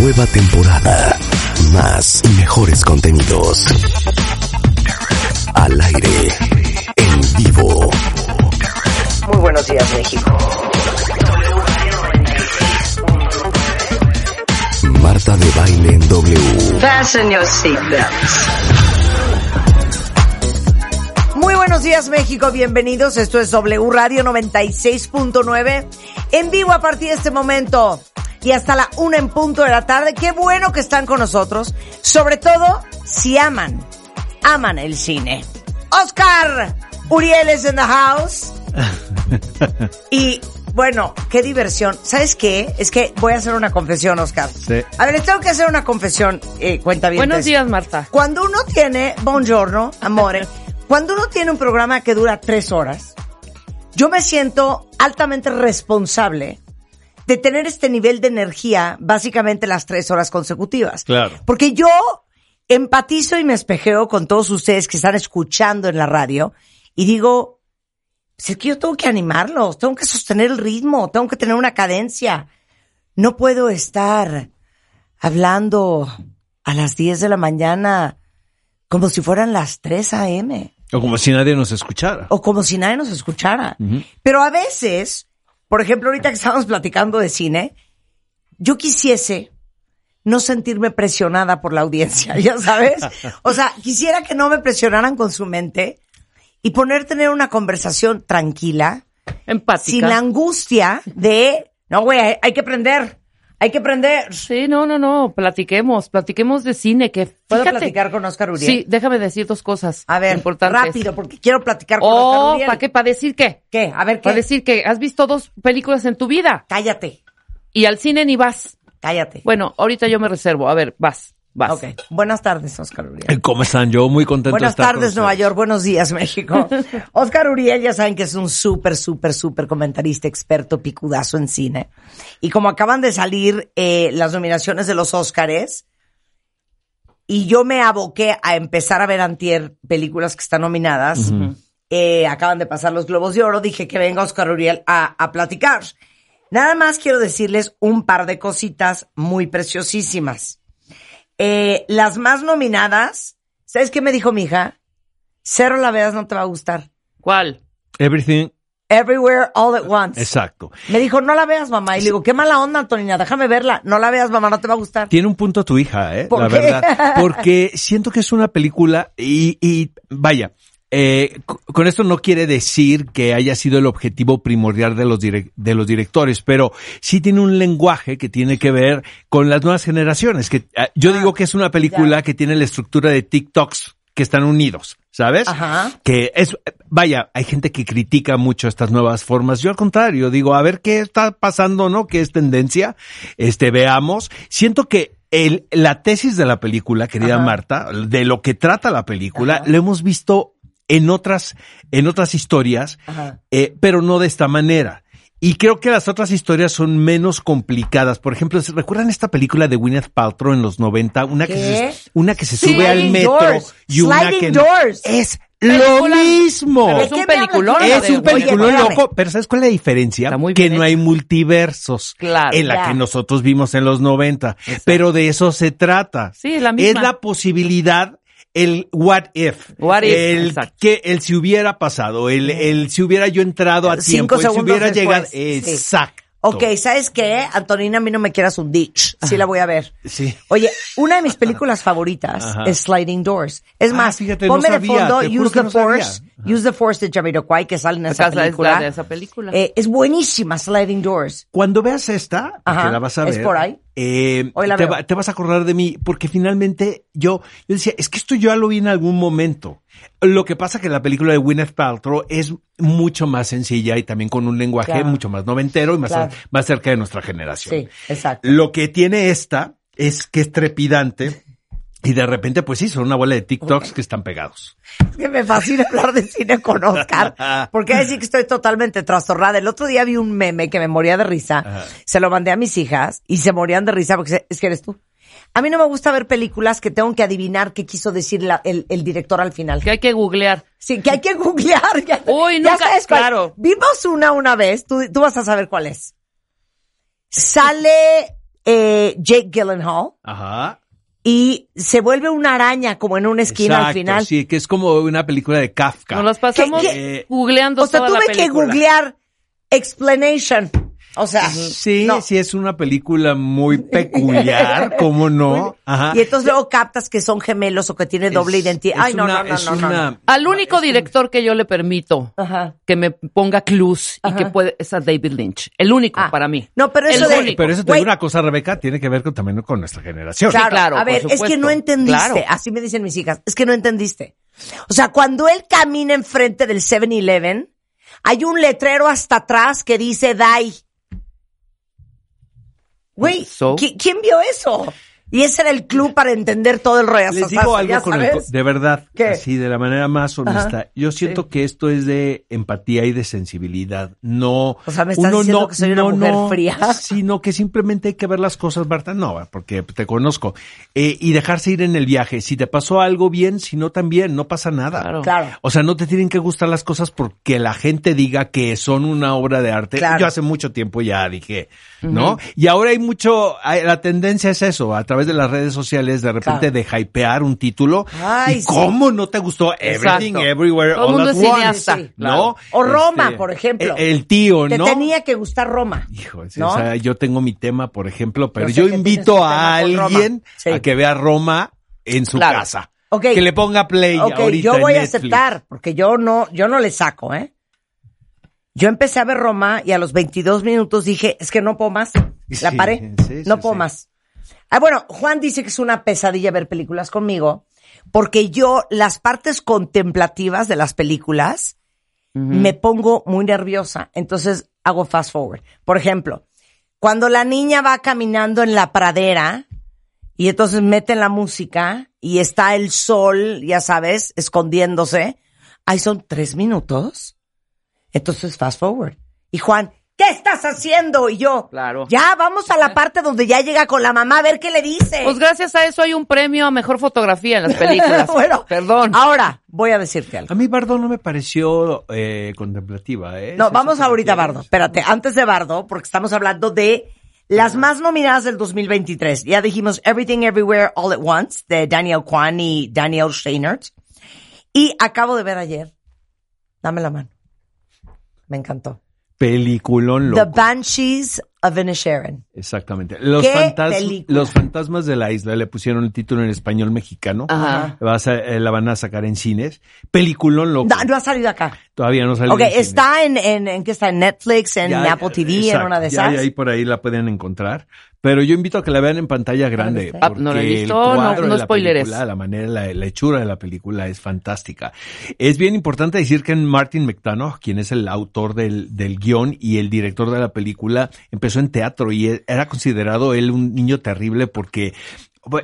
Nueva temporada. Más y mejores contenidos. Al aire. En vivo. Muy buenos días, México. Marta de baile en W. Fasten your seatbelts. Muy buenos días, México. Bienvenidos. Esto es W Radio 96.9. En vivo a partir de este momento y hasta la una en punto de la tarde. Qué bueno que están con nosotros. Sobre todo si aman, aman el cine. Oscar Uriel es in the house. Y bueno, qué diversión. ¿Sabes qué? Es que voy a hacer una confesión, Oscar. Sí. A ver, les tengo que hacer una confesión, eh, cuenta bien. Buenos días, Marta. Cuando uno tiene, buongiorno, amore, cuando uno tiene un programa que dura tres horas, yo me siento altamente responsable de tener este nivel de energía básicamente las tres horas consecutivas. Claro. Porque yo empatizo y me espejeo con todos ustedes que están escuchando en la radio y digo, pues es que yo tengo que animarlos, tengo que sostener el ritmo, tengo que tener una cadencia. No puedo estar hablando a las 10 de la mañana como si fueran las 3 a.m. O como si nadie nos escuchara. o como si nadie nos escuchara. Pero a veces, por ejemplo, ahorita que estamos platicando de cine, yo quisiese no sentirme presionada por la audiencia, ya sabes. O sea, quisiera que no me presionaran con su mente y poner tener una conversación tranquila, Empática. sin la angustia de, no, güey, hay, hay que prender, hay que prender. Sí, no, no, no. Platiquemos, platiquemos de cine. Que ¿Puedo fíjate- platicar con Oscar Uriel? Sí, déjame decir dos cosas. A ver, importantes. rápido, porque quiero platicar con Oscar Oh, Uriel. ¿para qué? ¿Para decir qué? ¿Qué? A ver, ¿qué? Para decir que has visto dos películas en tu vida Cállate, y al cine ni vas. cállate. Bueno, ahorita yo me reservo. A ver, vas, vas. Ok. Buenas tardes, Oscar Uriel. ¿Cómo están? Yo muy contento Buenas de estar tardes, con Nueva. York. Buenos días, México. Oscar Uriel, ya saben que es un súper, súper, súper comentarista, experto, picudazo en cine. Y como acaban de salir eh, las nominaciones de los Óscares, y yo me aboqué a empezar a ver antier películas que están nominadas, eh, acaban de pasar los Globos de Oro, dije que venga Oscar Uriel a, a platicar. Nada más quiero decirles un par de cositas muy preciosísimas. Eh, las más nominadas, ¿sabes qué me dijo mi hija? Cero la veas, no te va a gustar. ¿Cuál? Everything, Everywhere, all at once. exacto. Me dijo, no la veas, mamá. Y le digo, qué mala onda, Antonina, déjame verla. No la veas, mamá, no te va a gustar. Tiene un punto tu hija, ¿eh? ¿Por la qué? verdad. Porque siento que es una película y, y vaya, eh, co- con esto no quiere decir que haya sido el objetivo primordial de los, de los directores, pero sí tiene un lenguaje que tiene que ver con las nuevas generaciones. Que ah, yo digo que es una película ya. que tiene la estructura de TikToks que están unidos, ¿sabes? Ajá. que es, vaya, hay gente que critica mucho estas nuevas formas. Yo al contrario, digo, a ver qué está pasando, ¿no? ¿Qué es tendencia? Este, veamos. Siento que el, la tesis de la película, querida Ajá. Marta, de lo que trata la película, Ajá. lo hemos visto en otras, en otras historias, eh, pero no de esta manera. Y creo que las otras historias son menos complicadas. Por ejemplo, ¿se ¿recuerdan esta película de Gwyneth Paltrow en los 90? Una que se, una que se sube al metro Doors. y una Sliding que no. Doors. Es Película. lo mismo. Pero ¿De es un peliculón. Es un peliculón loco, pero ¿sabes cuál es la diferencia? Muy que no hay multiversos Claro. en la Ya. que nosotros vimos en los 90. Pero de eso se trata. Sí, es la misma. Es la posibilidad, el what if. What if, el exacto. que el si hubiera pasado, el, el si hubiera yo entrado a Cinco tiempo, el si hubiera después, llegado. sí. Exacto. Ok, ¿sabes qué? Antonina, a mí no me quieras un ditch. Sí la voy a ver. Sí. Oye, una de mis películas favoritas Ajá. es Sliding Doors. Es Ah, más, fíjate, no ponme de fondo Use the no sabía. Use the Force de Jamiroquai que sale en esa Esa es la- es película. la de esa película. Eh, es buenísima Sliding Doors. Cuando veas esta, Ajá, que la vas a es ver, por ahí. eh, Hoy la te, veo. va- te vas a acordar de mí, porque finalmente yo, yo decía, es que esto yo ya lo vi en algún momento. Lo que pasa que la película de Gwyneth Paltrow es mucho más sencilla y también con un lenguaje Claro. mucho más noventero y más, Claro. más cerca de nuestra generación. Sí, exacto. Lo que tiene esta es que es trepidante y de repente, pues sí, son una bola de TikToks que están pegados. Es que me fascina hablar de cine con Oscar, porque hay que decir que estoy totalmente trastornada. El otro día vi un meme que me moría de risa, Ajá. se lo mandé a mis hijas y se morían de risa porque se- es que eres tú. A mí no me gusta ver películas que tengo que adivinar qué quiso decir la- el, el director al final. Que hay que googlear. Sí, que hay que googlear. Ya, Uy, ya nunca- sabes cuál. claro. Vimos una una vez, tú, tú vas a saber cuál es. Sale eh, Jake Gyllenhaal Ajá. Y se vuelve una araña como en una esquina al Exacto, final. Sí, que es como una película de Kafka. Nos las pasamos ¿Qué- qué? googleando O sea, toda la tuve que película. googlear explanation. O sea, Sí, no. sí es una película muy peculiar, ¿cómo no? Ajá. Y entonces luego captas que son gemelos o que tiene doble Es- identidad. es Ay, no, una- no, no, es no, no, una- no. Al único director que yo le permito Ajá. que me ponga clues y que puede es a David Lynch. El único Ah. para mí. No, pero eso de- único. Pero eso te digo una cosa, Rebeca, tiene que ver con, también con nuestra generación. Claro, claro, a ver, es que no entendiste. Claro. Así me dicen mis hijas. Es que no entendiste. O sea, cuando él camina enfrente del 7-Eleven, hay un letrero hasta atrás que dice Die. Güey, So? ¿qui- ¿quién vio eso? Y ese era el club para entender todo el rollo. Les digo algo con el, de verdad, ¿Qué? así de la manera más honesta. Yo siento que esto es de empatía y de sensibilidad. No, O sea, me estás diciendo que soy una mujer fría. Sino que simplemente hay que ver las cosas, Marta. No, porque te conozco. Eh, y dejarse ir en el viaje. Si te pasó algo bien, si no también, no pasa nada. Claro. Claro. O sea, no te tienen que gustar las cosas porque la gente diga que son una obra de arte. Claro. Yo hace mucho tiempo ya dije, ¿no? Y ahora hay mucho, la tendencia es eso, a través de las redes sociales, de repente Claro. de hypear un título. Ay, ¿Y sí. cómo no te gustó Everything, Exacto. Everywhere, Todo All mundo at es Once? cineasta, Sí, sí. ¿No? O Roma, Este, por ejemplo. El, el tío, Te ¿no? tenía que gustar Roma. Hijo, sí, ¿no? o sea, yo tengo mi tema, por ejemplo, pero Yo invito a Roma. alguien Sí. a que vea Roma en su Claro. casa. Que le ponga play Ok, ahorita yo en voy a aceptar, porque yo no, yo no le saco, ¿eh? Yo empecé a ver Roma y a los 22 minutos dije, es que no puedo más. La Sí, paré. sí, no puedo más. Ah, bueno, Juan dice que es una pesadilla ver películas conmigo, porque yo las partes contemplativas de las películas me pongo muy nerviosa. Entonces hago fast forward. Por ejemplo, cuando la niña va caminando en la pradera y entonces meten la música y está el sol, ya sabes, escondiéndose, ahí son tres minutos. Entonces fast forward. Y Juan, ¿qué estás haciendo? Y yo, Claro. ya vamos a la parte donde ya llega con la mamá a ver qué le dice. Pues gracias a eso hay un premio a mejor fotografía en las películas. bueno, Perdón. Ahora, voy a decirte algo. A mí Bardo no me pareció eh, contemplativa, ¿eh? No, vamos ahorita a. Bardo. Espérate, antes de Bardo, porque estamos hablando de las más nominadas del 2023. Ya dijimos Everything Everywhere All at Once de Daniel Kwan y Daniel Steinert. Y acabo de ver ayer. Dame la mano. Me encantó. Peliculón The. Banshees of Inisherin. Exactamente. Los, ¿Qué fantas- película? los fantasmas de la isla le pusieron el título en español mexicano. Ajá. Vas a- eh, la van a sacar en cines. Peliculón loco. No, no ha salido acá. Todavía no salió Ok, en cines. está en, en, en qué está en Netflix, en Ya, Apple TV, en una de esas. ya ahí por ahí la pueden encontrar. Pero yo invito a que la vean en pantalla grande. Ah, Porque no la he visto, el no- cuadro no de la spoileres. película, la manera, la, la hechura de la película es fantástica. Es bien importante decir que Martin McDonough, quien es el autor del, del guion y el director de la película, empezó en teatro y e- era considerado él un niño terrible porque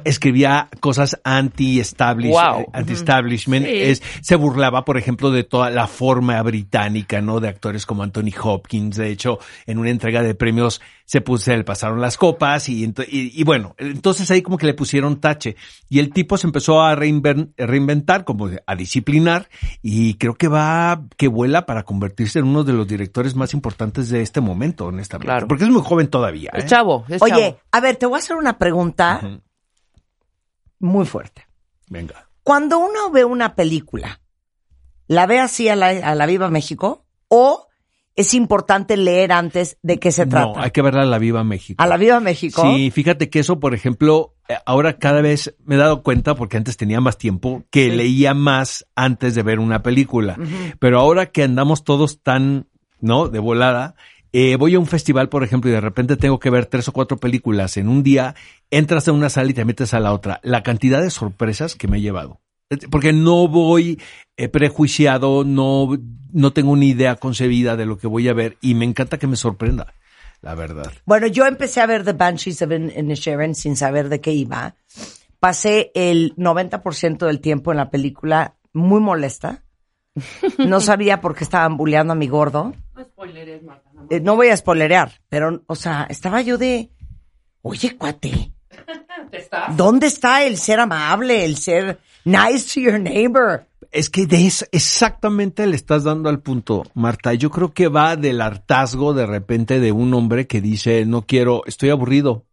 escribía cosas Wow. eh, anti-establishment. Sí. Es, se burlaba, por ejemplo, de toda la forma británica, ¿no? De actores como Anthony Hopkins. De hecho, en una entrega de premios se puso, se le pasaron las copas y, y, y bueno, entonces ahí como que le pusieron tache. Y el tipo se empezó a reinven- reinventar, como a disciplinar y creo que va, que vuela para convertirse en uno de los directores más importantes de este momento, honestamente. Claro. Porque es muy joven todavía. ¿eh? Es chavo, es Oye, chavo. a ver, te voy a hacer una pregunta. Muy fuerte. Venga. Cuando uno ve una película, ¿la ve así a la, a la Viva México? ¿O es importante leer antes de qué se trata. No, hay que verla a la Viva México. A la Viva México. Sí, fíjate que eso, por ejemplo, eh, ahora cada vez me he dado cuenta, porque antes tenía más tiempo, que leía más antes de ver una película. Pero ahora que andamos todos tan, ¿no? De volada, eh, voy a un festival, por ejemplo, y de repente tengo que ver tres o cuatro películas en un día, entras a una sala y te metes a la otra. La cantidad de sorpresas que me he llevado. Eh, Porque no voy eh, prejuiciado, no, no tengo una idea concebida de lo que voy a ver y me encanta que me sorprenda, la verdad. Bueno, yo empecé a ver The Banshees of In- Inisherin sin saber de qué iba. Pasé el 90% del tiempo en la película muy molesta. No sabía por qué estaban bulleando a mi gordo. No spoileres, Marta. no. Eh, no voy a spoilerear, pero, o sea, estaba yo de, oye, cuate, ¿Te estás? ¿dónde está el ser amable, el ser nice to your neighbor? Es que de eso exactamente le estás dando al punto, Marta. Yo creo que va del hartazgo de repente de un hombre que dice, no quiero, estoy aburrido,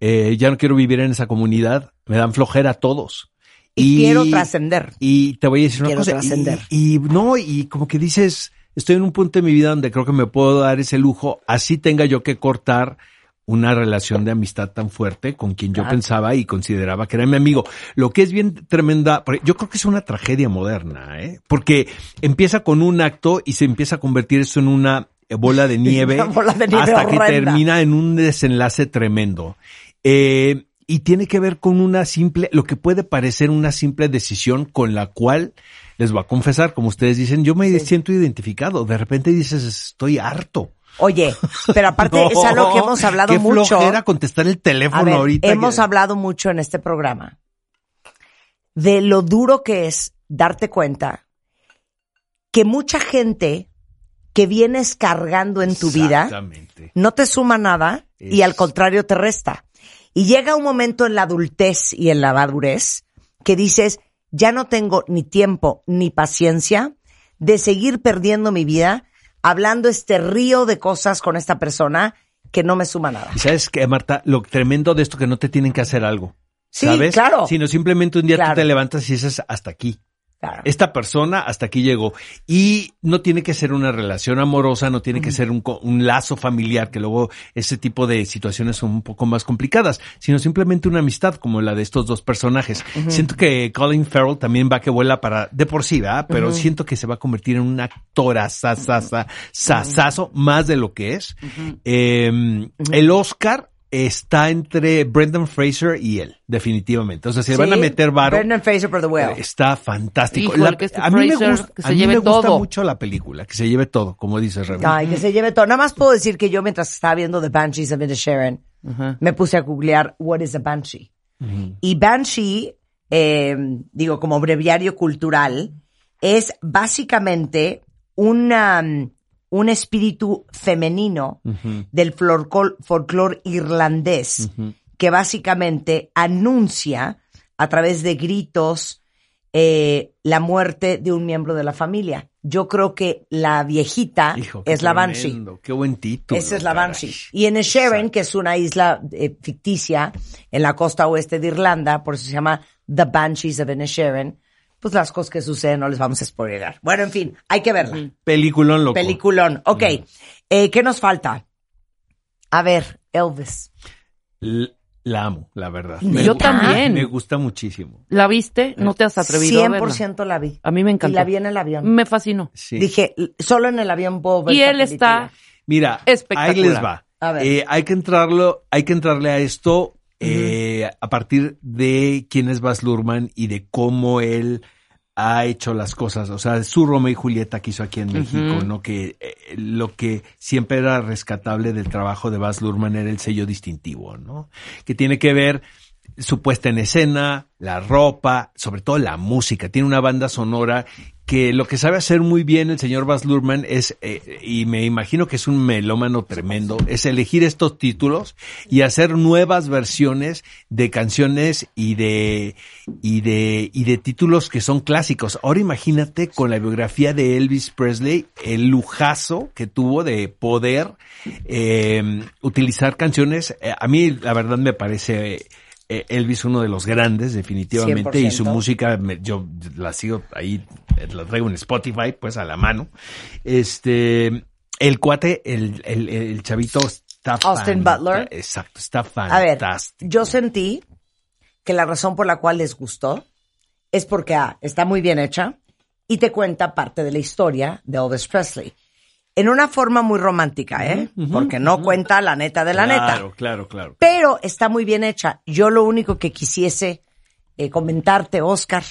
eh, ya no quiero vivir en esa comunidad, me dan flojera todos. Y, quiero trascender. Y te voy a decir una Quiero cosa. trascender. Y, y no, y como que dices, estoy en un punto de mi vida donde creo que me puedo dar ese lujo, así tenga yo que cortar una relación de amistad tan fuerte con quien yo pensaba y consideraba que era mi amigo. Lo que es bien tremenda, yo creo que es una tragedia moderna, ¿eh? Porque empieza con un acto y se empieza a convertir eso en una bola de nieve, bola de nieve hasta que termina en un desenlace tremendo. Eh, y tiene que ver con una simple, lo que puede parecer una simple decisión con la cual, les voy a confesar, como ustedes dicen, yo me siento identificado. De repente dices, estoy harto. Oye, pero aparte es algo que hemos hablado qué mucho. flojera contestar el teléfono ver, ahorita. hemos que- hablado mucho en este programa de lo duro que es darte cuenta que mucha gente que vienes cargando en tu vida no te suma nada y al contrario te resta. Y llega un momento en la adultez y en la madurez que dices, ya no tengo ni tiempo ni paciencia de seguir perdiendo mi vida hablando este río de cosas con esta persona que no me suma nada. Y sabes que, Marta, lo tremendo de esto que no te tienen que hacer algo. Sí, ¿Sabes? claro. Sino simplemente un día Claro. tú te levantas y dices hasta aquí. Claro. Esta persona hasta aquí llegó. Y no tiene que ser una relación amorosa, no tiene que ser un, un lazo familiar, que luego ese tipo de situaciones son un poco más complicadas, sino simplemente una amistad como la de estos dos personajes. Siento que Colin Farrell también va que vuela para, de por sí, ¿verdad? Pero siento que se va a convertir en un actor sasazo, más de lo que es. Eh, El Oscar está entre Brendan Fraser y él, definitivamente. O sea, si le van a meter varo. Brendan Fraser for the Whale. Está fantástico. Híjole, La- que este a mí me gusta, que se a mí lleve me gusta todo. mucho la película, que se lleve todo, como dices, Rebe. Ay, que se lleve todo. Nada más puedo decir que yo mientras estaba viendo The Banshees of Inisherin, Ajá. me puse a googlear what is a banshee. Y banshee, eh, digo, como breviario cultural, es básicamente una, mm, un espíritu femenino del folclore folclor irlandés que básicamente anuncia a través de gritos eh, la muerte de un miembro de la familia. Yo creo que la viejita Hijo, es la banshee. Qué buen título. Esa es la caray. Banshee. Y en Sharon, que es una isla eh, ficticia en la costa oeste de Irlanda, por eso se llama The Banshees of Inisherin, pues las cosas que suceden no les vamos a spoilerar. Bueno, en fin, hay que verla. Peliculón loco. Peliculón. Ok. Eh, ¿Qué nos falta? A ver, Elvis. L- La amo, la verdad. Yo gusta- también. Me gusta muchísimo. ¿La viste? ¿No te has atrevido a verla? 100% la vi. A mí me encantó. Y la vi en el avión. Me fascinó. Sí. Dije, solo en el avión puedo ver Y él está... Mira, Espectacular. ahí les va. A ver. Eh, hay que entrarlo, hay que entrarle a esto eh, a partir de quién es Baz Luhrmann y de cómo él ha hecho las cosas. O sea, su Romeo y Julieta que hizo aquí en México, ¿no? Que eh, lo que siempre era rescatable del trabajo de Baz Luhrmann era el sello distintivo, ¿no? Que tiene que ver su puesta en escena, la ropa, sobre todo la música. Tiene una banda sonora que lo que sabe hacer muy bien el señor Baz Luhrmann es, eh, y me imagino que es un melómano tremendo, es elegir estos títulos y hacer nuevas versiones de canciones y de, y de, y de títulos que son clásicos. Ahora imagínate con la biografía de Elvis Presley, el lujazo que tuvo de poder eh, utilizar canciones. Eh, a mí, la verdad, me parece Elvis uno de los grandes, definitivamente, y su 100%. música, me- yo la sigo ahí, eh, la traigo en Spotify, pues a la mano. Este, El cuate, el, el, el chavito está Austin Butler. Exacto, está A ver, fantástico. yo sentí que la razón por la cual les gustó es porque A, está muy bien hecha y te cuenta parte de la historia de Elvis Presley. En una forma muy romántica, ¿eh? Porque no cuenta la neta de la neta. Claro, claro, claro. Pero está muy bien hecha. Yo lo único que quisiese eh, comentarte, Oscar,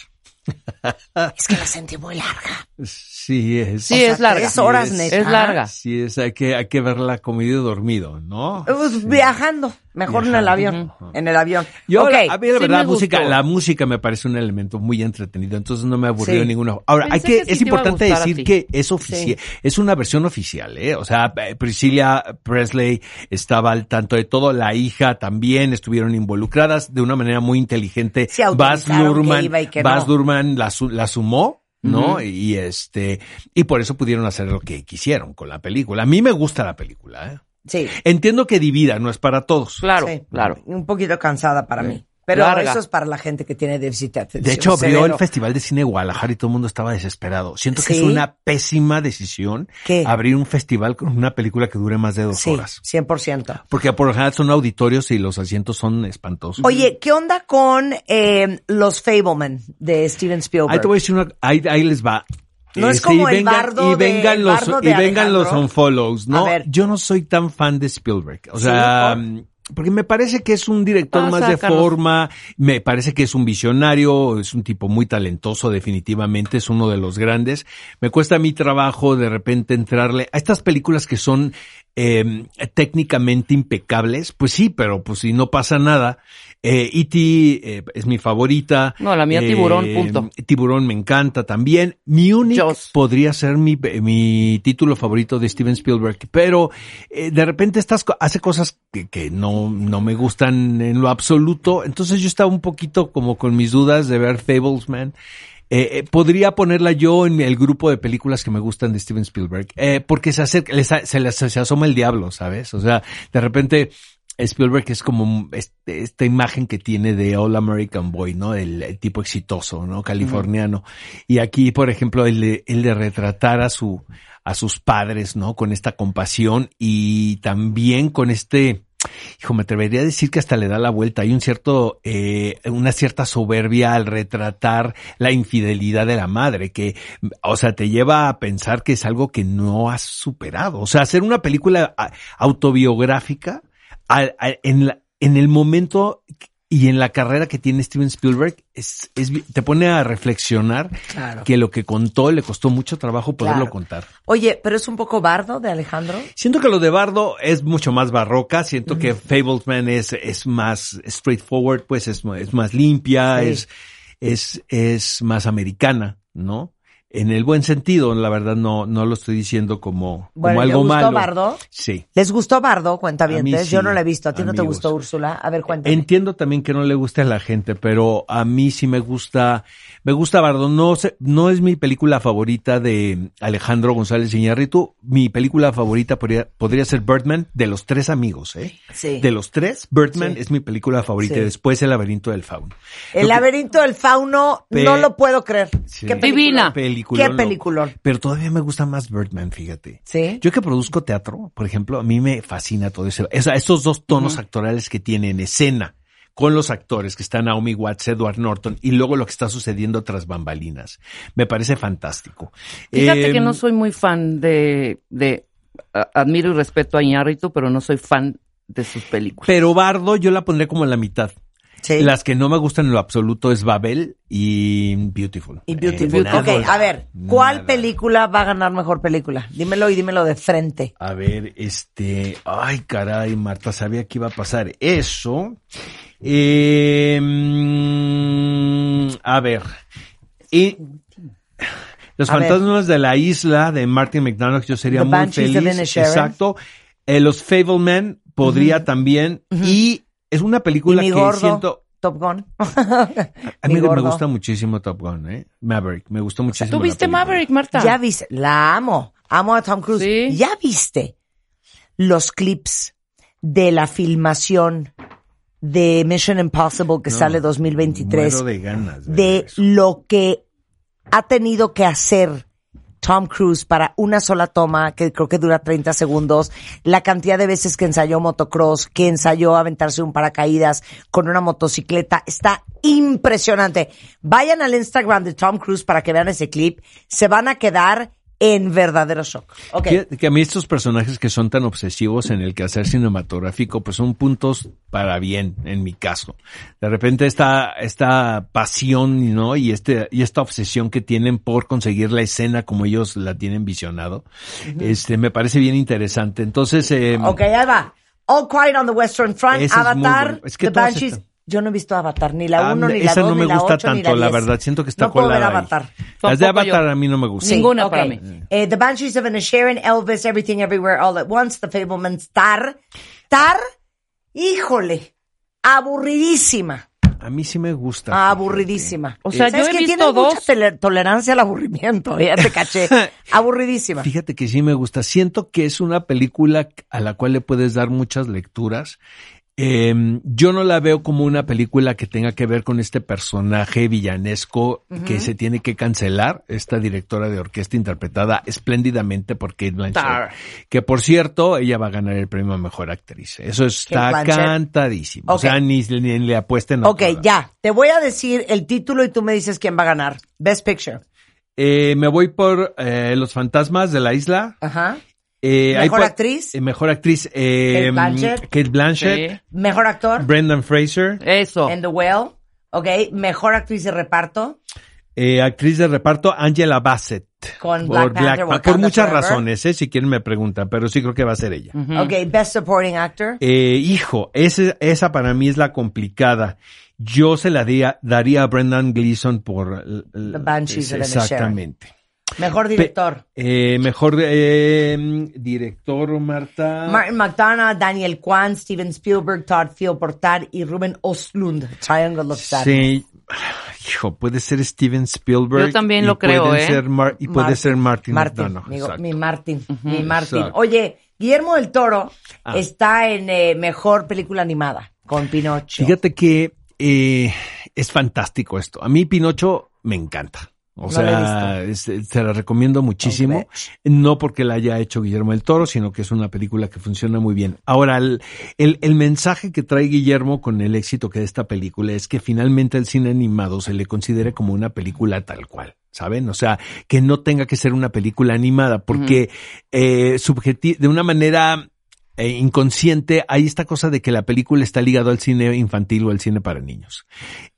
es que la sentí muy larga. Sí, es. Sí, O sea, es larga. tres horas, Sí, neta. Es larga. Sí, es, hay que, hay que verla comido y dormido, ¿no? Pues, Viajando, mejor en el avión. En el avión. Yo, Ok. la- a mí la sí verdad, la música, la música me parece un elemento muy entretenido, entonces no me aburrió Sí. ninguna. Ahora, hay que, que sí es importante decir que es oficial, es una versión oficial, ¿eh? O sea, eh, Priscilla Presley estaba al tanto de todo, la hija también estuvieron involucradas de una manera muy inteligente. Baz Luhrmann, iba y que Baz no. Luhrmann la, la sumó. ¿No? Y este, y por eso pudieron hacer lo que quisieron con la película. A mí me gusta la película, ¿eh? Sí. Entiendo que divida, no es para todos. Claro, Sí. claro. Un poquito cansada para mí. Pero Larga. eso es para la gente que tiene déficit de atención. De hecho, abrió severo. el Festival de Cine Guadalajara y todo el mundo estaba desesperado. Siento que ¿Sí? es una pésima decisión ¿Qué? abrir un festival con una película que dure más de dos Sí, horas. 100%. Porque por lo general son auditorios y los asientos son espantosos. Oye, ¿qué onda con eh, los Fableman de Steven Spielberg? ahí te voy a decir una, ahí, ahí les va. No es Este, como y el bardo y vengan los bardo de y vengan los unfollows, ¿no? A ver. Yo no soy tan fan de Spielberg. O Sí, sea, ¿por? Porque me parece que es un director Pasa, más de Carlos. forma, me parece que es un visionario, es un tipo muy talentoso definitivamente, es uno de los grandes. Me cuesta mi trabajo de repente entrarle a estas películas que son eh, técnicamente impecables, pues sí, pero pues si no pasa nada. Eh, E.T. eh, es mi favorita. No, la mía, Tiburón, punto. Tiburón me encanta también. Munich Jaws. podría ser mi, mi título favorito de Steven Spielberg, pero eh, de repente estas hace cosas que, que no, no me gustan en lo absoluto. Entonces yo estaba un poquito como con mis dudas de ver Fablesman. Eh, eh, podría ponerla yo en el grupo de películas que me gustan de Steven Spielberg, eh, porque se acerca, les se, les- se asoma el diablo, ¿sabes? O sea, de repente Spielberg es como este- esta imagen que tiene de All American Boy, ¿no? El, el tipo exitoso, ¿no? Californiano. Y aquí, por ejemplo, el de, el de retratar a su, a sus padres, ¿no? Con esta compasión y también con este, hijo, me atrevería a decir que hasta le da la vuelta. Hay un cierto, eh, una cierta soberbia al retratar la infidelidad de la madre, que, o sea, te lleva a pensar que es algo que no has superado. O sea, hacer una película autobiográfica al- al- en, la- en el momento y en la carrera que tiene Steven Spielberg, es, es te pone a reflexionar Claro. que lo que contó le costó mucho trabajo poderlo Claro. contar. Oye, pero es un poco bardo de Alejandro. Siento que lo de Bardo es mucho más barroca, siento que Fablesman es, es más straightforward, pues es, es más limpia, Sí. es, es, es más americana, ¿no? En el buen sentido, la verdad no, no lo estoy diciendo como, Bueno, como ¿le algo gustó malo. Bardo? Sí. ¿Les gustó Bardo? Cuenta bien. A mí Yo sí, no la he visto. ¿A ti no te gustó, Úrsula? A ver, cuéntame. Entiendo también que no le guste a la gente, pero a mí sí me gusta, me gusta Bardo. No sé, no es mi película favorita de Alejandro González Iñárritu. Mi película favorita podría, podría ser Birdman de los tres amigos, ¿eh? Sí. De los tres, Birdman Sí. es mi película favorita. Sí. y Después El laberinto del fauno. El Lo que- laberinto del fauno, Pe- no lo puedo creer. Sí. ¿Qué película? Divina. ¿Qué no. peliculón? Pero todavía me gusta más Birdman, fíjate. ¿Sí? Yo que produzco teatro, por ejemplo, a mí me fascina todo eso. Esa- estos dos tonos actorales que tiene en escena con los actores que están Naomi Watts, Edward Norton y luego lo que está sucediendo tras bambalinas. Me parece fantástico. Fíjate Eh, que no soy muy fan de, admiro y respeto a Iñárritu, pero no soy fan de sus películas. Pero Bardo yo la pondré como en la mitad. Sí. Las que no me gustan en lo absoluto es Babel y Beautiful. Y Beautiful. Eh, ok, nada, a ver, ¿cuál nada. película va a ganar mejor película? Dímelo y dímelo de frente. A ver, este, ay caray, Marta, sabía que iba a pasar eso. Eh, mm, a ver, y los A ver. fantasmas de la isla de Martin McDonagh, yo sería The muy Banshees feliz. Exacto. Eh, los Fableman podría también y es una Y película mi que gordo, siento Top Gun. a mí me gusta muchísimo Top Gun, eh. Maverick, me gustó muchísimo. ¿Tú la viste. Maverick, Marta? Ya viste, la amo. Amo a Tom Cruise. Sí. Ya viste los clips de la filmación de Mission Impossible que No, sale 2023 muero de ganas. de eso. lo que ha tenido que hacer Tom Cruise para una sola toma, que creo que dura 30 segundos, la cantidad de veces que ensayó motocross, que ensayó aventarse un paracaídas con una motocicleta, está impresionante. Vayan al Instagram de Tom Cruise para que vean ese clip, se van a quedar en verdadero shock. Ok. Fíjate Que a mí estos personajes que son tan obsesivos en el quehacer cinematográfico, pues son puntos para bien, en mi caso. De repente esta, esta pasión, ¿no? Y este, y esta obsesión que tienen por conseguir la escena como ellos la tienen visionado, este, me parece bien interesante. Entonces, eh, Ok, ahí va. All Quiet on the Western Front, es Avatar, bueno. Es que The Banshees. Yo no he visto Avatar, ni la ah, 1, ni la 2, esa no me ni la gusta 8, ni tanto, la 10. verdad. Siento que está no puedo ver colada. Avatar. Las de yo. Avatar a mí no me gustan. Sí. Ninguna para mí. Eh, the Banshees of Inisherin, Elvis, Everything Everywhere All at Once, The Fablemans, Tar. Tar, híjole, aburridísima. A mí sí me gusta. Ah, aburridísima. O sea, ¿Sabes yo he que visto mucha tolerancia al aburrimiento, ya te caché. Aburridísima. Fíjate que sí me gusta. Siento que es una película a la cual le puedes dar muchas lecturas. Eh, yo no la veo como una película que tenga que ver con este personaje villanesco que se tiene que cancelar. Esta directora de orquesta interpretada espléndidamente por Kate Blanchett. Tar. Que por cierto, ella va a ganar el premio a mejor actriz. Eso está cantadísimo. O sea, ni, ni le apuesten a Ok, ya. Te voy a decir el título y tú me dices quién va a ganar. Best Picture. Eh, me voy por eh, Los fantasmas de la isla. Ajá. Eh, ¿Mejor pu- actriz? eh, mejor actriz. eh, Kate Blanchett. Kate Blanchett. Sí. Mejor actor. Brendan Fraser. Eso. En The Whale. Ok. Mejor actriz de reparto. Eh, actriz de reparto Angela Bassett. Con Black Panther, Por Wakanda muchas Forever. razones, eh, si quieren me preguntan, pero sí creo que va a ser ella. Ujú. Ok. Best Supporting Actor. Eh, hijo, ese, esa para mí es la complicada. Yo se la daría, daría a Brendan Gleeson por... The Banshees. Exactamente. Mejor director. Eh, mejor eh, director, Marta. Martin McDonough, Daniel Kwan, Steven Spielberg, Todd Field por Tad y Ruben Ostlund. Triangle of Sadness. Sí. Hijo, puede ser Steven Spielberg. Yo también lo creo, puede ¿eh? ser Mar- y puede Martin. ser Martin, Martin, mi, Martin, mi Martin. Exacto. Oye, Guillermo del Toro Ah. está en eh, mejor película animada con Pinocho. Fíjate que eh, es fantástico esto. A mí Pinocho me encanta. O No sea, es- se la recomiendo muchísimo. No porque la haya hecho Guillermo del Toro, sino que es una película que funciona muy bien. Ahora, el, el, el mensaje que trae Guillermo con el éxito que de esta película es que finalmente el cine animado se le considere como una película tal cual. ¿Saben? O sea, que no tenga que ser una película animada, porque eh, subjeti- de una manera eh, inconsciente hay esta cosa de que la película está ligada al cine infantil o al cine para niños.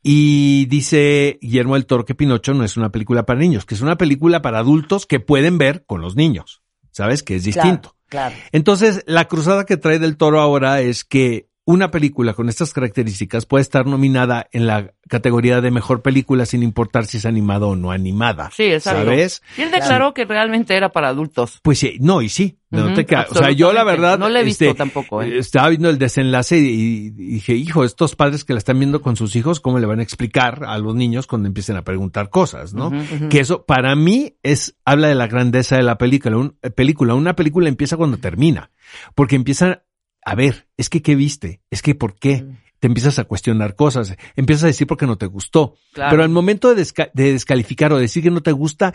Y dice Guillermo del Toro que Pinocho no es una película para niños, que es una película para adultos que pueden ver con los niños. ¿Sabes? Que es Claro, distinto. Claro. Entonces, la cruzada que trae del Toro ahora es que una película con estas características puede estar nominada en la categoría de mejor película sin importar si es animada o no animada. Sí, exacto. ¿Sabes? Y él declaró que realmente era para adultos. Pues sí, no, y sí. No te ca- o sea, yo la verdad. No la he visto este, tampoco, ¿eh? Estaba viendo el desenlace y, y dije, hijo, estos padres que la están viendo con sus hijos, ¿cómo le van a explicar a los niños cuando empiecen a preguntar cosas, no? Que eso, para mí, es, habla de la grandeza de la película. Un, eh, película. Una película empieza cuando termina. Porque empiezan, a ver, es que ¿qué viste? Es que ¿por qué? Te empiezas a cuestionar cosas, empiezas a decir porque no te gustó. Claro. Pero al momento de, desca- de descalificar o decir que no te gusta,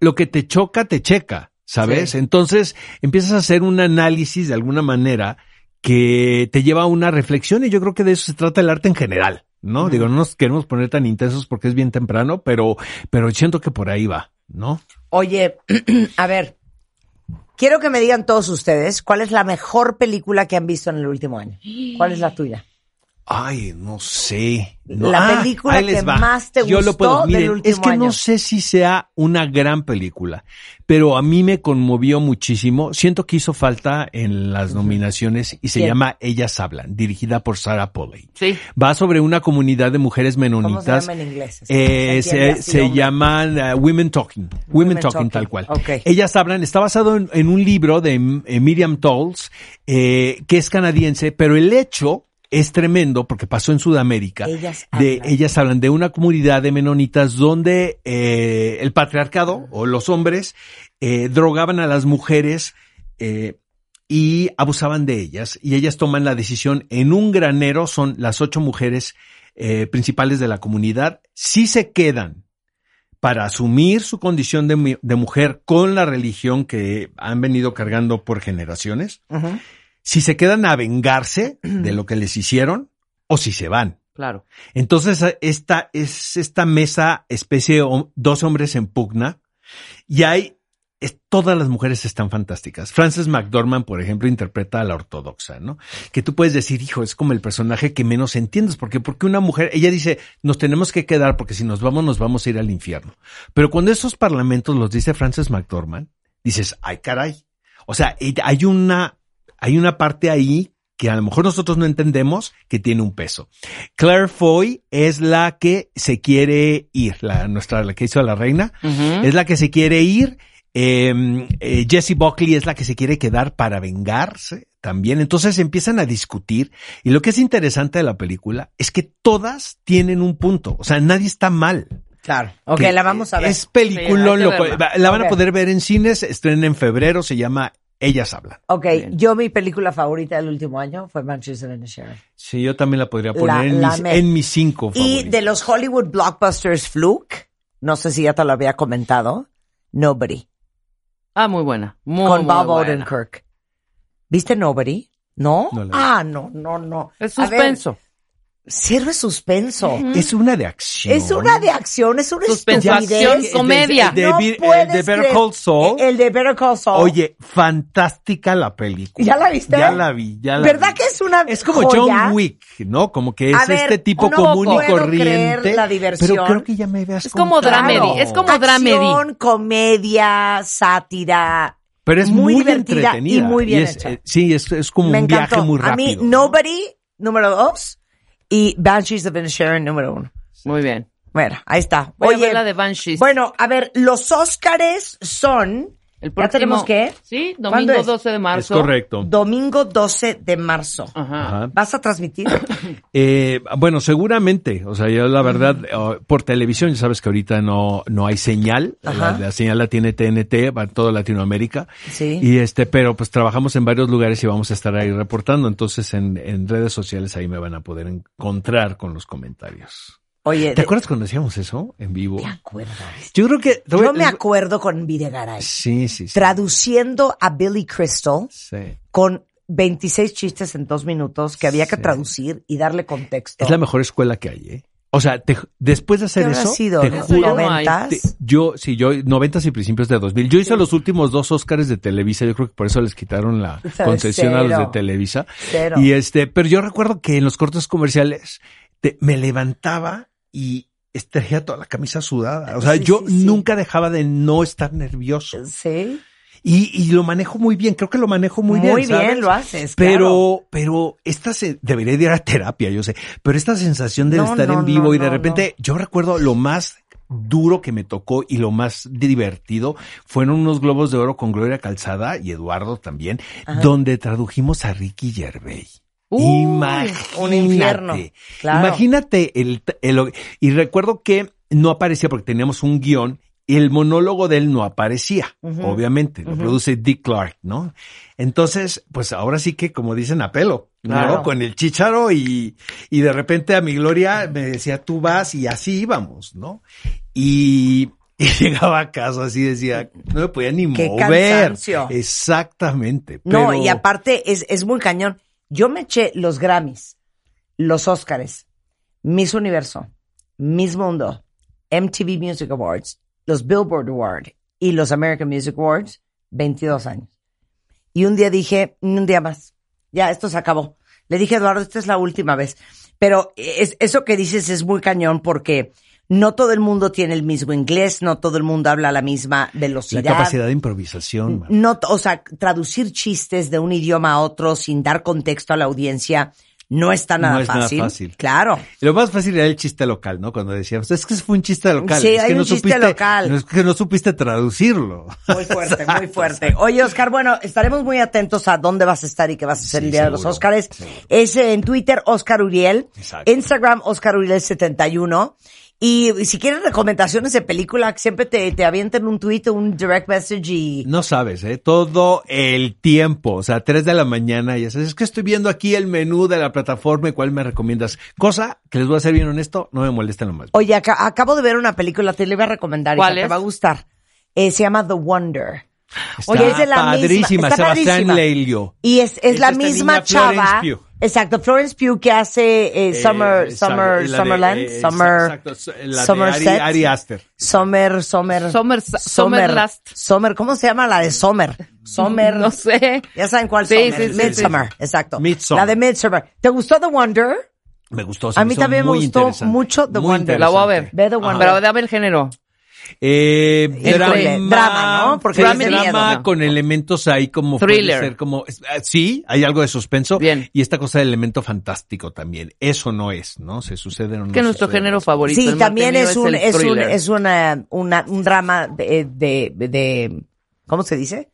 lo que te choca, te checa, ¿sabes? Sí. Entonces empiezas a hacer un análisis de alguna manera que te lleva a una reflexión y yo creo que de eso se trata el arte en general, ¿no? Digo, no nos queremos poner tan intensos porque es bien temprano, pero, pero siento que por ahí va, ¿no? Oye, a ver, quiero que me digan todos ustedes cuál es la mejor película que han visto en el último año. ¿Cuál es la tuya? Ay, no sé. No- La Ah, película que va. más te Yo lo gustó puedo. del Miren, último es que año. no sé si sea una gran película, pero a mí me conmovió muchísimo. Siento que hizo falta en las nominaciones y se ¿Quién? llama Ellas Hablan, dirigida por Sarah Polley. Sí. Va sobre una comunidad de mujeres ¿Cómo se menonitas. llama en inglés? Eh, Se se, llaman uh, Women Talking. Women, Women Talking, Talking, tal cual. ok. Ellas hablan, está basado en, en un libro de eh, Miriam Tolls, eh, que es canadiense, pero el hecho es tremendo porque pasó en Sudamérica. Ellas de, hablan. ellas hablan de una comunidad de menonitas donde eh, el patriarcado o los hombres eh, drogaban a las mujeres eh, y abusaban de ellas. Y ellas toman la decisión en un granero, son las ocho mujeres principales de la comunidad, sí se quedan para asumir su condición de, de mujer con la religión que han venido cargando por generaciones, si se quedan a vengarse de lo que les hicieron o si se van. Claro. Entonces, esta es esta mesa especie de dos hombres en pugna y hay es- todas las mujeres están fantásticas. Frances McDormand, por ejemplo, interpreta a la ortodoxa, ¿no? Que tú puedes decir, hijo, es como el personaje que menos entiendes. ¿Por qué? Porque una mujer, ella dice, nos tenemos que quedar porque si nos vamos, nos vamos a ir al infierno. Pero cuando esos parlamentos los dice Frances McDormand, dices, ay, caray. O sea, hay una, hay una parte ahí que a lo mejor nosotros no entendemos que tiene un peso. Claire Foy es la que se quiere ir, la nuestra, la que hizo a la reina, es la que se quiere ir. Eh, eh, Jessie Buckley es la que se quiere quedar para vengarse también. Entonces empiezan a discutir. Y lo que es interesante de la película es que todas tienen un punto. O sea, nadie está mal. Claro. Ok, la vamos a ver. Es peliculón. Sí, verla. la van a poder ver en cines. Estrena en febrero. Se llama Ellas Hablan. Ok, Bien. yo mi película favorita del último año fue Manchester and Sharon. Sí, yo también la podría La- poner en, la mis, amé. en mis cinco Y de los Hollywood blockbusters Fluke, no sé si ya te lo había comentado, Nobody, Ah, muy buena. Muy, con muy Bob buena. Odenkirk. ¿Viste Nobody? ¿No? Ah, no, no, no. Es A ver, suspenso. Sirve suspenso. Es una de acción. Es una de acción, es una Suspenso, estupidez. acción, comedia. De, No puedes el de Better creer- Call Saul. El de Better Call Saul. Oye, fantástica la película. ¿Ya la viste? Ya la vi, ya la ¿Verdad vi. que es una Es como joya? John Wick, ¿no? Como que es A ver, este tipo no común y puedo corriente. creer la diversión. Pero creo que ya me habías Es como dramedy, es como dramedy. Acción, comedia, sátira. Pero es muy muy, divertida entretenida. y muy bien es, hecha. eh, sí, es, es como Me un encantó. viaje muy A mí, rápido. Nobody, número dos, y Banshees of Inisherin, número uno. Muy bien. Bueno, ahí está. Voy a Oye, ver la de Banshees. bueno, a ver, los Óscares son, El ¿ya tenemos qué? Sí, ¿Cuándo domingo es? 12 de Es marzo. correcto. Domingo 12 de marzo. Ajá. ¿Vas a transmitir? Eh, bueno, seguramente. O sea, yo la verdad, eh, por televisión, ya sabes que ahorita no, no hay señal. Ajá. La, la señal la tiene TNT, va en toda Latinoamérica. Sí. Y este, pero pues trabajamos en varios lugares y vamos a estar ahí reportando. Entonces en, en redes sociales ahí me van a poder encontrar con los comentarios. Oye, ¿Te acuerdas cuando hacíamos eso en vivo? ¿te acuerdas? Yo creo que... voy- Yo me acuerdo con Videgaray, Sí, sí, sí. traduciendo a Billy Crystal Sí. con 26 chistes en dos minutos que había que Sí. traducir y darle contexto. Es la mejor escuela que hay, ¿eh? O sea, te- después de hacer ¿Qué eso, sido? te ¿En los Eso ya juro, noventas? te- yo, sí, yo, noventas y principios de 2000. Yo hice los últimos dos Óscares de Televisa. Yo creo que por eso les quitaron la concesión a los de. Televisa. Cero. Y este, pero yo recuerdo que en los cortes comerciales te- me levantaba y traía toda la camisa sudada. O sea, Sí, yo sí, nunca dejaba de no estar nervioso. Sí. Y, y lo manejo muy bien. Creo que lo manejo muy, Muy bien. bien, ¿sabes? lo haces, Pero, pero esta se debería de ir a terapia, yo sé. Pero esta sensación de No, estar no, en vivo no, y de repente, yo recuerdo lo más duro que me tocó y lo más divertido fueron unos globos de oro con Gloria Calzada y Eduardo también, donde tradujimos a Ricky Gervais. Imagínate. un infierno, claro. Imagínate el, el- y recuerdo que no aparecía porque teníamos un guion y el monólogo de él no aparecía, obviamente, lo produce Dick Clark, ¿no? Entonces, pues ahora sí que, como dicen, a pelo, ¿no? Con el chicharo y, y de repente a mi Gloria me decía, tú vas y así íbamos, ¿no? Y, y llegaba a casa así decía, no me podía ni Qué mover. cansancio. Exactamente. No, y aparte es, es muy cañón. Yo me eché los Grammys, los Óscares, Miss Universo, Miss Mundo, MTV Music Awards, los Billboard Awards y los American Music Awards, 22 años. Y un día dije, un día más, ya, esto se acabó. Le dije, Eduardo, esta es la última vez. Pero es, eso que dices es muy cañón porque no todo el mundo tiene el mismo inglés, no todo el mundo habla a la misma La velocidad. capacidad de improvisación. No, o sea, traducir chistes de un idioma a otro sin dar contexto a la audiencia no está nada No es nada fácil. fácil. Claro. Lo más fácil era el chiste local, ¿no? Cuando decíamos, es que fue un chiste local. Sí, es hay que un no chiste supiste, local. no es que no supiste traducirlo. Muy fuerte, muy fuerte. Oye, Oscar, bueno, estaremos muy atentos a dónde vas a estar y qué vas a hacer Sí, el día de los Óscares. Es en Twitter, Oscar Uriel. Exacto. Instagram, Oscar Uriel 71. Y si quieren recomendaciones de película, siempre te, te avienten un tweet o un direct message y... No sabes, ¿eh? Todo el tiempo, o sea, 3 de la mañana y es que estoy viendo aquí el menú de la plataforma y cuál me recomiendas. Cosa que les voy a ser bien honesto, no me molesta lo más. Oye, aca- acabo de ver una película, te la iba a recomendar. ¿Cuál Isa, es? Te va a gustar. Eh, se llama The Wonder. Está Oye, es de la padrísima, misma. Está Sebastián. Y es, es Es la misma chava. Pugh. Exacto, Florence Pugh que hace eh, Eh, Summer, Summer, la de, Summerland, eh, Summer, exacto, so- la de Somerset. Ari, Ari Aster. Summer, Summer, Summer- Summerlast. Summer, ¿cómo se llama la de Summer? Summer. No sé. Ya saben cuál Sí, Summer. sí, sí, Midsummer, exacto. Midsommar. La de Midsummer. ¿Te gustó The Wonder? Me gustó. se A mí también me gustó mucho The Muy Wonder. La voy a ver. Ve The Wonder. Pero dame el género. Eh, drama, drama, ¿no? Porque es de drama miedo. con elementos ahí como Thriller. puede ser como es- ah, sí, hay algo de suspenso Bien. y esta cosa de elemento fantástico también. Eso no es, ¿no? Se sucede o no que nuestro género favorito. Sí, también es un, el es un, es una, una, un drama de, de, de, ¿cómo se dice?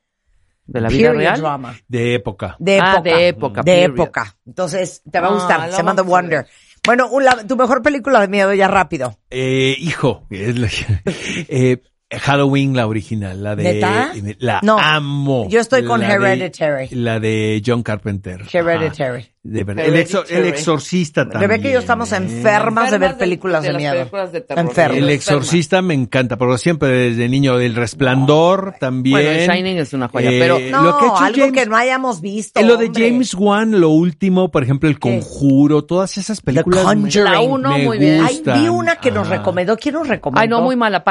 de la vida Period real. drama. de época. De Ah, época. de época, De period. época. Entonces, te va a Ah, gustar. la Se llama The Wonder. Bueno, tu mejor película de miedo ya rápido. Eh, hijo, eh, Halloween la original, la de ¿Neta? la No, amo. yo estoy con La de- Hereditary. la de John Carpenter. Hereditary. Ajá. De verdad. El, exor- el Hereditary. exorcista también. Rebeca y yo estamos ¿eh? enfermas de ver Enfermas de- películas de, de las miedo. películas de terror. Enfermas. El exorcista me encanta, pero siempre desde niño. El resplandor también. Bueno, el Shining es una joya, Eh, pero- No, lo que ha hecho algo James- que no hayamos visto. eh, lo de hombre. James Wan, lo último, por ejemplo, El Conjuro, todas esas películas. me- Conjuring. La uno, me muy bien. Ay, vi una que nos recomendó. ¿Quién nos recomendó? Ay, no, muy mala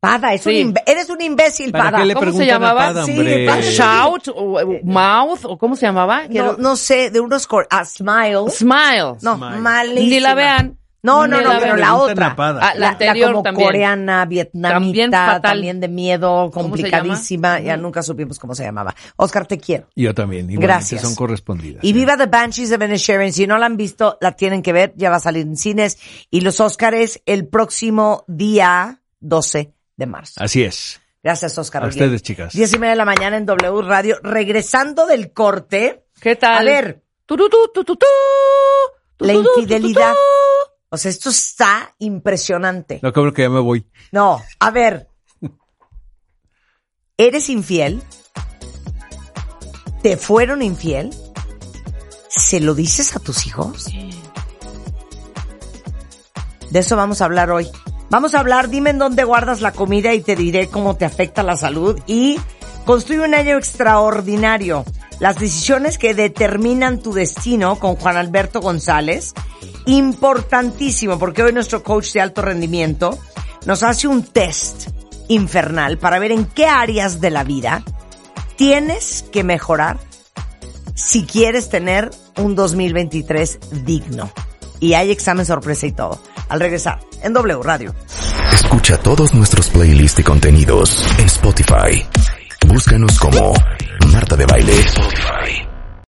pada. Es un Sí. imbe- eres un imbécil, ¿Para Pada. qué le ¿Cómo se llamaba? Pada, Sí? Pada. Shout, o, o Mouth, o ¿cómo se llamaba? No, no sé, de unos cor ah, Smile. Smile. No, Smile. malísima. Ni la vean. No, no, no, la pero la otra. a Pada. Ah, la La, anterior como también. coreana, vietnamita, También también, fatal. de miedo, ¿Cómo se complicadísima. Ya nunca supimos cómo se llamaba. Oscar, te quiero. Yo también. igualmente Gracias. Son correspondidas. Y viva The Banshees de Benesharon. Si no la han visto, la tienen que ver. Ya va a salir en cines. Y los Oscars el próximo día 12 de marzo. Así es. Gracias, Oscar. A ustedes, chicas. Diez y media de la mañana en W Radio. Regresando del corte. ¿Qué tal? A ver, Tu, tu, tu, tu, tu, tu. Tu, la tu, tu, tu, infidelidad. tu, O sea, esto está impresionante. No, creo que ya me voy. No, a ver. ¿Eres infiel? ¿Te fueron infiel? ¿Se lo dices a tus hijos? De eso vamos a hablar hoy. Vamos a hablar, dime en dónde guardas la comida y te diré cómo te afecta la salud. Y construye un año extraordinario. Las decisiones que determinan tu destino con Juan Alberto González. Importantísimo, porque hoy nuestro coach de alto rendimiento nos hace un test infernal para ver en qué áreas de la vida tienes que mejorar si quieres tener un 2023 digno. Y hay examen sorpresa y todo. Al regresar, en W Radio. Escucha todos nuestros playlists y contenidos en Spotify. Búscanos como Marta de Baile. Spotify.